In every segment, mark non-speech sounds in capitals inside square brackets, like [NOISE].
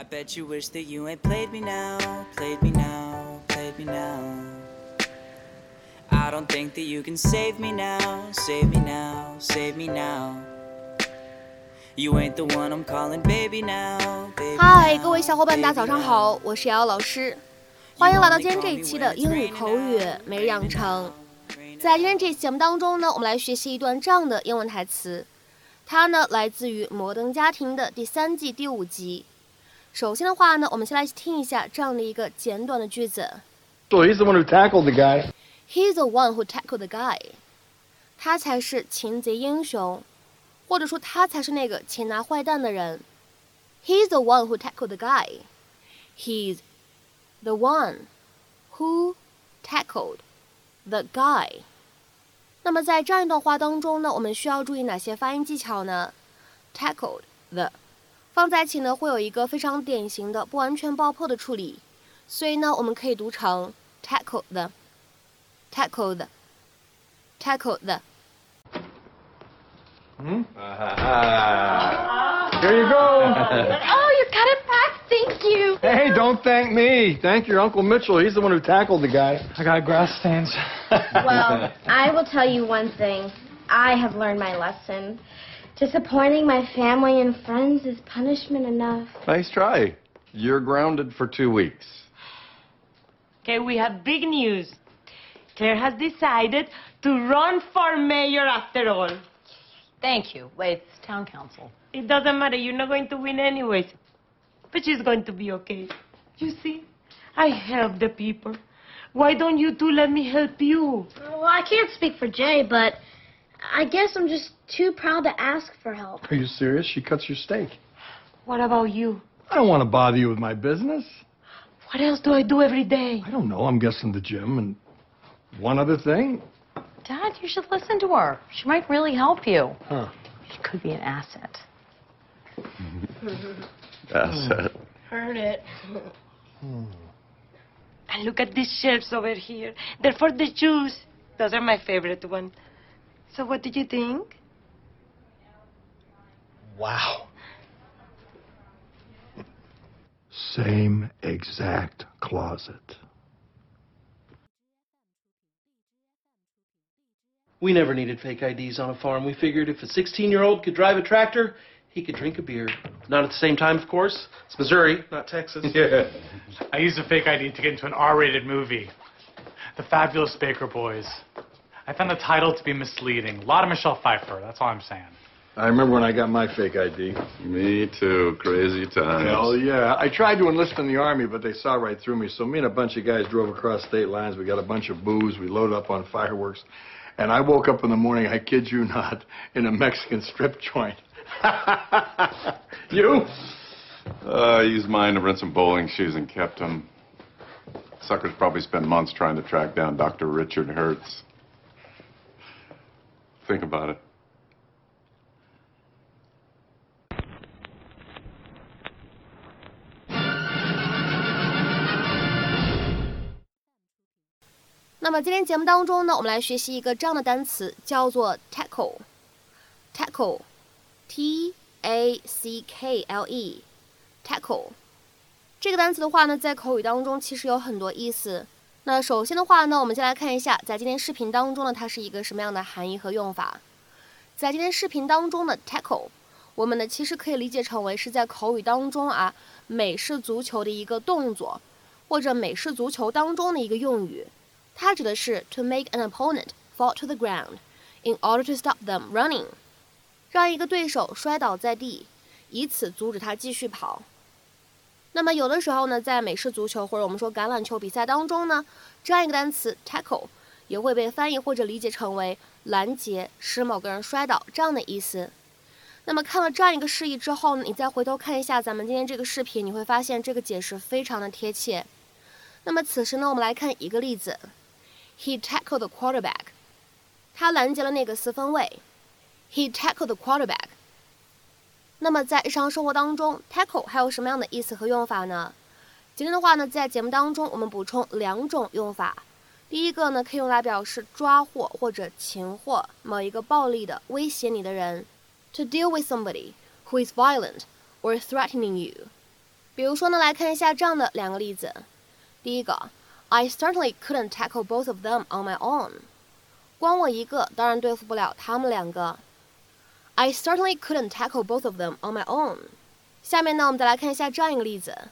i bet you wish that you ain't played me now played me now played me now i don't think that you can save me now save me now save me now you ain't the one i'm calling baby now baby hi 各位小伙伴大家早上好我是瑶瑶老师欢迎来到今天这一期的英语口语没养成在今天这期节目当中呢我们来学习一段这样的英文台词它呢来自于摩登家庭的第三季第五集首先的话呢，我们先来听一下这样的一个简短的句子。He's the one who tackled the guy. He's the one who tackled the guy. 他才是擒贼英雄，或者说他才是那个擒拿坏蛋的人。He's the one who tackled the guy. He's the one who tackled the guy. 那么在这样一段话当中呢，我们需要注意哪些发音技巧呢？Tackled the。放在一起呢，会有一个非常典型的不完全爆破的处理，所以呢，我们可以读成 tackled, tackled, tackled。Hmm? Uh, [LAUGHS] here you go. [LAUGHS] oh, you got it back. Thank you. Hey, don't thank me. Thank your Uncle Mitchell. He's the one who tackled the guy. I got grass stains. [LAUGHS] well, I will tell you one thing. I have learned my lesson. Disappointing my family and friends is punishment enough. Nice try. You're grounded for two weeks. Okay, we have big news. Claire has decided to run for mayor after all. Thank you. Wait, it's town council. It doesn't matter. You're not going to win anyways. But she's going to be okay. You see, I help the people. Why don't you two let me help you? Well, I can't speak for Jay, but I guess I'm just too proud to ask for help. Are you serious? She cuts your steak. What about you? I don't want to bother you with my business. What else do I do every day? I don't know. I'm guessing the gym and one other thing. Dad, you should listen to her. She might really help you. Huh. She could be an asset. [LAUGHS] asset. Heard it. And look at these shelves over here. They're for the Jews. Those are my favorite ones. So what did you think? Wow. Same exact closet. We never needed fake IDs on a farm. We figured if a 16-year-old could drive a tractor, he could drink a beer. Not at the same time, of course. It's Missouri, not Texas. [LAUGHS] Yeah. I used a fake ID to get into an R-rated movie. The Fabulous Baker Boys. I found the title to be misleading. A lot of Michelle Pfeiffer, that's all I'm saying. I remember when I got my fake ID. Me too. Crazy times. Hell yeah. I tried to enlist in the Army, but they saw right through me. So me and a bunch of guys drove across state lines. We got a bunch of booze. We loaded up on fireworks. And I woke up in the morning, I kid you not, in a Mexican strip joint. [LAUGHS] you? Uh, I used mine to rent some bowling shoes and kept them. Suckers probably spent months trying to track down Dr. Richard Hertz. Think about it. 那么今天节目当中呢，我们来学习一个这样的单词，叫做 tackle，tackle，t a c k l e，tackle。这个单词的话呢，在口语当中其实有很多意思。那首先的话呢，我们先来看一下，在今天视频当中呢，它是一个什么样的含义和用法。在今天视频当中的 tackle，我们呢其实可以理解成为是在口语当中啊美式足球的一个动作，或者美式足球当中的一个用语。它指的是 to make an opponent fall to the ground in order to stop them running，让一个对手摔倒在地，以此阻止他继续跑。那么有的时候呢，在美式足球或者我们说橄榄球比赛当中呢，这样一个单词 tackle 也会被翻译或者理解成为拦截，使某个人摔倒这样的意思。那么看了这样一个示意之后呢，你再回头看一下咱们今天这个视频，你会发现这个解释非常的贴切。那么此时呢，我们来看一个例子：He tackled the quarterback，他拦截了那个四分卫。He tackled the quarterback。那么在日常生活当中，tackle 还有什么样的意思和用法呢？今天的话呢，在节目当中我们补充两种用法。第一个呢，可以用来表示抓获或者擒获某一个暴力的威胁你的人，to deal with somebody who is violent or threatening you。比如说呢，来看一下这样的两个例子。第一个，I certainly couldn't tackle both of them on my own。光我一个当然对付不了他们两个。I certainly couldn't tackle both of them on my own. 下面呢，我们再来看一下这样一个例子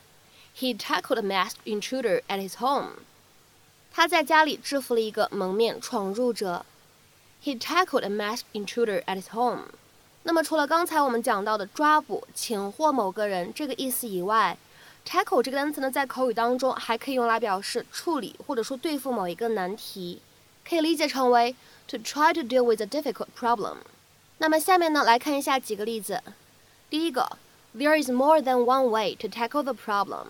：He tackled a masked intruder at his home. 他在家里制服了一个蒙面闯入者。He tackled a masked intruder at his home. 那么除了刚才我们讲到的抓捕、擒获某个人这个意思以外，tackle 这个单词呢，在口语当中还可以用来表示处理或者说对付某一个难题，可以理解成为 to try to deal with a difficult problem。那么下面呢，来看一下几个例子。第一个，There is more than one way to tackle the problem。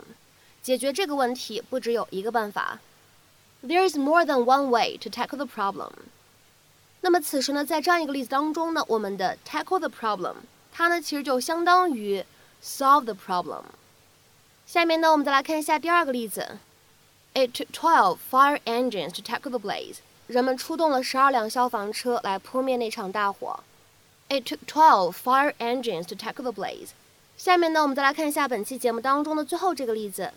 解决这个问题不只有一个办法。There is more than one way to tackle the problem。那么此时呢，在这样一个例子当中呢，我们的 tackle the problem，它呢其实就相当于 solve the problem。下面呢，我们再来看一下第二个例子。It took twelve fire engines to tackle the blaze。人们出动了十二辆消防车来扑灭那场大火。It took twelve fire engines to tackle the blaze。下面呢，我们再来看一下本期节目当中的最后这个例子。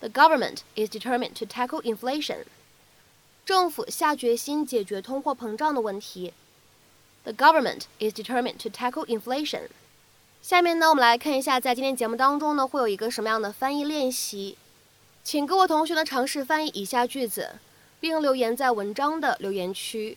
The government is determined to tackle inflation。政府下决心解决通货膨胀的问题。The government is determined to tackle inflation。下面呢，我们来看一下在今天节目当中呢会有一个什么样的翻译练习，请各位同学呢尝试翻译以下句子，并留言在文章的留言区。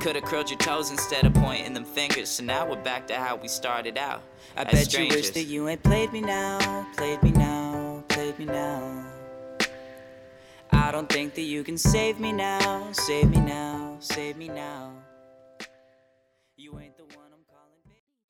Could've curled your toes instead of pointing them fingers. So now we're back to how we started out. I bet strangers. you wish that you ain't played me now, played me now, played me now. I don't think that you can save me now, save me now, save me now. You ain't